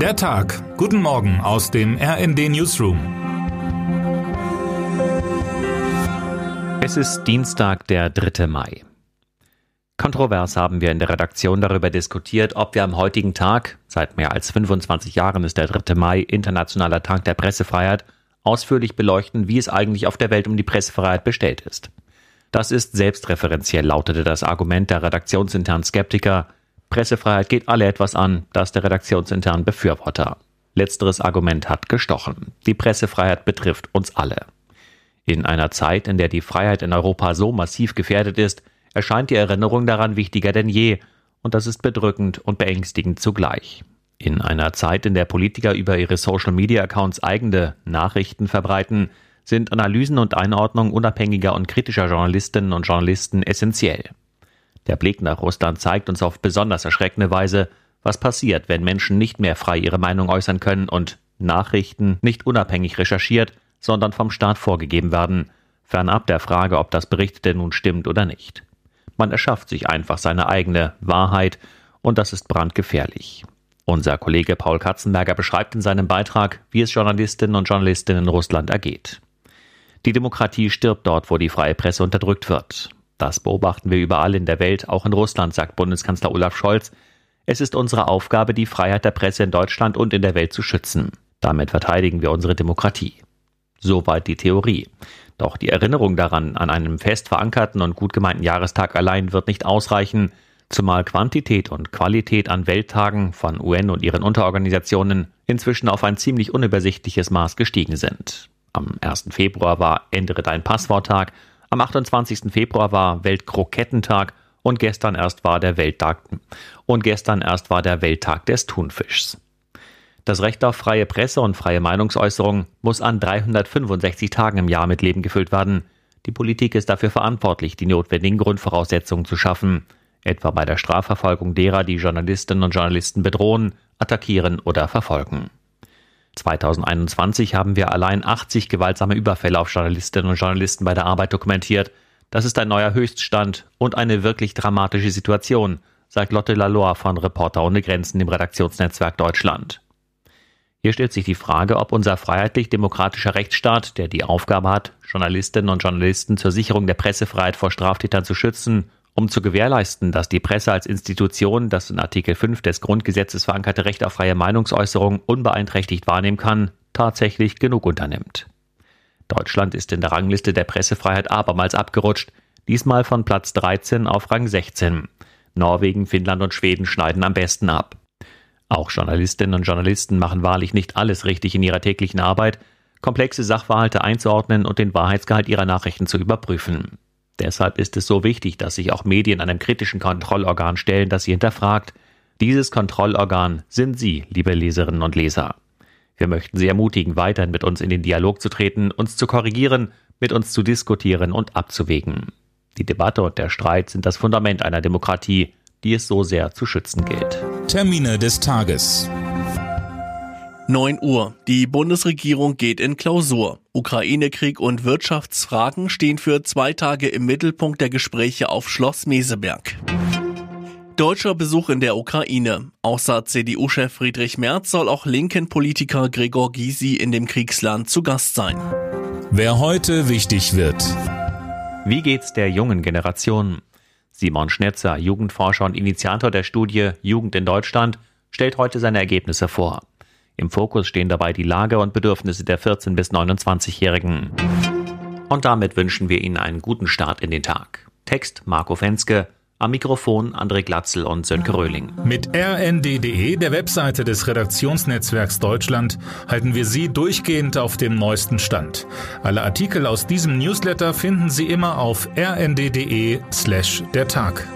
Der Tag. Guten Morgen aus dem RND Newsroom. Es ist Dienstag, der 3. Mai. Kontrovers haben wir in der Redaktion darüber diskutiert, ob wir am heutigen Tag, seit mehr als 25 Jahren ist der 3. Mai Internationaler Tag der Pressefreiheit, ausführlich beleuchten, wie es eigentlich auf der Welt um die Pressefreiheit bestellt ist. Das ist selbstreferenziell, lautete das Argument der redaktionsinternen Skeptiker. Pressefreiheit geht alle etwas an, das der redaktionsinternen Befürworter. Letzteres Argument hat gestochen. Die Pressefreiheit betrifft uns alle. In einer Zeit, in der die Freiheit in Europa so massiv gefährdet ist, erscheint die Erinnerung daran wichtiger denn je, und das ist bedrückend und beängstigend zugleich. In einer Zeit, in der Politiker über ihre Social-Media-Accounts eigene Nachrichten verbreiten, sind Analysen und Einordnung unabhängiger und kritischer Journalistinnen und Journalisten essentiell. Der Blick nach Russland zeigt uns auf besonders erschreckende Weise, was passiert, wenn Menschen nicht mehr frei ihre Meinung äußern können und Nachrichten nicht unabhängig recherchiert, sondern vom Staat vorgegeben werden, fernab der Frage, ob das Berichtete nun stimmt oder nicht. Man erschafft sich einfach seine eigene Wahrheit und das ist brandgefährlich. Unser Kollege Paul Katzenberger beschreibt in seinem Beitrag, wie es Journalistinnen und Journalisten in Russland ergeht. Die Demokratie stirbt dort, wo die freie Presse unterdrückt wird. Das beobachten wir überall in der Welt, auch in Russland, sagt Bundeskanzler Olaf Scholz. Es ist unsere Aufgabe, die Freiheit der Presse in Deutschland und in der Welt zu schützen. Damit verteidigen wir unsere Demokratie. Soweit die Theorie. Doch die Erinnerung daran an einem fest verankerten und gut gemeinten Jahrestag allein wird nicht ausreichen, zumal Quantität und Qualität an Welttagen von UN und ihren Unterorganisationen inzwischen auf ein ziemlich unübersichtliches Maß gestiegen sind. Am 1. Februar war Ändere dein Passworttag, am 28. Februar war Weltkrokettentag und gestern erst war der Welttag und gestern erst war der Welttag des Thunfischs. Das Recht auf freie Presse und freie Meinungsäußerung muss an 365 Tagen im Jahr mit Leben gefüllt werden. Die Politik ist dafür verantwortlich, die notwendigen Grundvoraussetzungen zu schaffen, etwa bei der Strafverfolgung derer, die Journalistinnen und Journalisten bedrohen, attackieren oder verfolgen. 2021 haben wir allein 80 gewaltsame Überfälle auf Journalistinnen und Journalisten bei der Arbeit dokumentiert. Das ist ein neuer Höchststand und eine wirklich dramatische Situation, sagt Lotte Laloy von Reporter ohne Grenzen im Redaktionsnetzwerk Deutschland. Hier stellt sich die Frage, ob unser freiheitlich-demokratischer Rechtsstaat, der die Aufgabe hat, Journalistinnen und Journalisten zur Sicherung der Pressefreiheit vor Straftätern zu schützen, um zu gewährleisten, dass die Presse als Institution das in Artikel 5 des Grundgesetzes verankerte Recht auf freie Meinungsäußerung unbeeinträchtigt wahrnehmen kann, tatsächlich genug unternimmt. Deutschland ist in der Rangliste der Pressefreiheit abermals abgerutscht, diesmal von Platz 13 auf Rang 16. Norwegen, Finnland und Schweden schneiden am besten ab. Auch Journalistinnen und Journalisten machen wahrlich nicht alles richtig in ihrer täglichen Arbeit, komplexe Sachverhalte einzuordnen und den Wahrheitsgehalt ihrer Nachrichten zu überprüfen. Deshalb ist es so wichtig, dass sich auch Medien einem kritischen Kontrollorgan stellen, das sie hinterfragt. Dieses Kontrollorgan sind Sie, liebe Leserinnen und Leser. Wir möchten Sie ermutigen, weiterhin mit uns in den Dialog zu treten, uns zu korrigieren, mit uns zu diskutieren und abzuwägen. Die Debatte und der Streit sind das Fundament einer Demokratie, die es so sehr zu schützen gilt. Termine des Tages. 9 Uhr. Die Bundesregierung geht in Klausur. Ukraine-Krieg und Wirtschaftsfragen stehen für zwei Tage im Mittelpunkt der Gespräche auf Schloss Meseberg. Deutscher Besuch in der Ukraine. Außer CDU-Chef Friedrich Merz soll auch linken Politiker Gregor Gysi in dem Kriegsland zu Gast sein. Wer heute wichtig wird. Wie geht's der jungen Generation? Simon Schnetzer, Jugendforscher und Initiator der Studie Jugend in Deutschland, stellt heute seine Ergebnisse vor. Im Fokus stehen dabei die Lage und Bedürfnisse der 14- bis 29-Jährigen. Und damit wünschen wir Ihnen einen guten Start in den Tag. Text Marco Fenske, am Mikrofon André Glatzel und Sönke Röhling. Mit rnd.de, der Webseite des Redaktionsnetzwerks Deutschland, halten wir Sie durchgehend auf dem neuesten Stand. Alle Artikel aus diesem Newsletter finden Sie immer auf rnd.de slash der Tag.